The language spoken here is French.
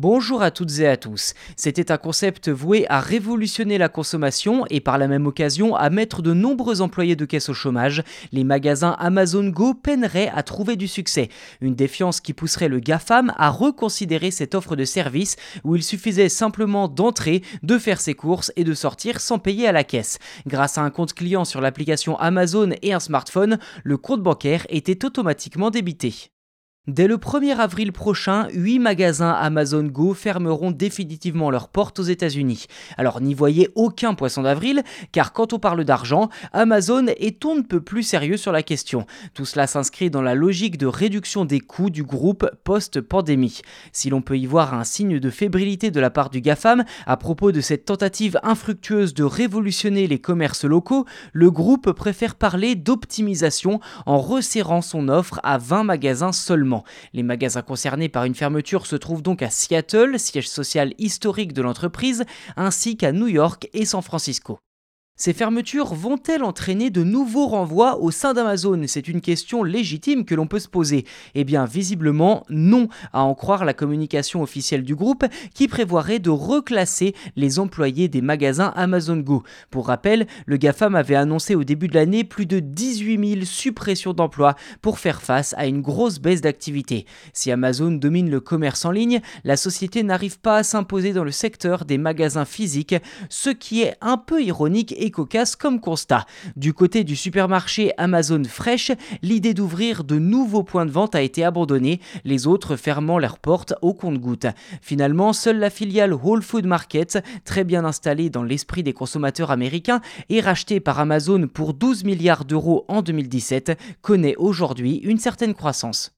Bonjour à toutes et à tous. C'était un concept voué à révolutionner la consommation et par la même occasion à mettre de nombreux employés de caisse au chômage. Les magasins Amazon Go peineraient à trouver du succès. Une défiance qui pousserait le GAFAM à reconsidérer cette offre de service où il suffisait simplement d'entrer, de faire ses courses et de sortir sans payer à la caisse. Grâce à un compte client sur l'application Amazon et un smartphone, le compte bancaire était automatiquement débité. Dès le 1er avril prochain, 8 magasins Amazon Go fermeront définitivement leurs portes aux États-Unis. Alors n'y voyez aucun poisson d'avril, car quand on parle d'argent, Amazon est on ne peut plus sérieux sur la question. Tout cela s'inscrit dans la logique de réduction des coûts du groupe post-pandémie. Si l'on peut y voir un signe de fébrilité de la part du GAFAM à propos de cette tentative infructueuse de révolutionner les commerces locaux, le groupe préfère parler d'optimisation en resserrant son offre à 20 magasins seulement. Les magasins concernés par une fermeture se trouvent donc à Seattle, siège social historique de l'entreprise, ainsi qu'à New York et San Francisco. Ces fermetures vont-elles entraîner de nouveaux renvois au sein d'Amazon? C'est une question légitime que l'on peut se poser. Eh bien, visiblement, non, à en croire la communication officielle du groupe qui prévoirait de reclasser les employés des magasins Amazon Go. Pour rappel, le GAFAM avait annoncé au début de l'année plus de 18 000 suppressions d'emplois pour faire face à une grosse baisse d'activité. Si Amazon domine le commerce en ligne, la société n'arrive pas à s'imposer dans le secteur des magasins physiques, ce qui est un peu ironique cocasse comme constat. Du côté du supermarché Amazon Fresh, l'idée d'ouvrir de nouveaux points de vente a été abandonnée, les autres fermant leurs portes au compte-gouttes. Finalement, seule la filiale Whole Food Market, très bien installée dans l'esprit des consommateurs américains et rachetée par Amazon pour 12 milliards d'euros en 2017, connaît aujourd'hui une certaine croissance.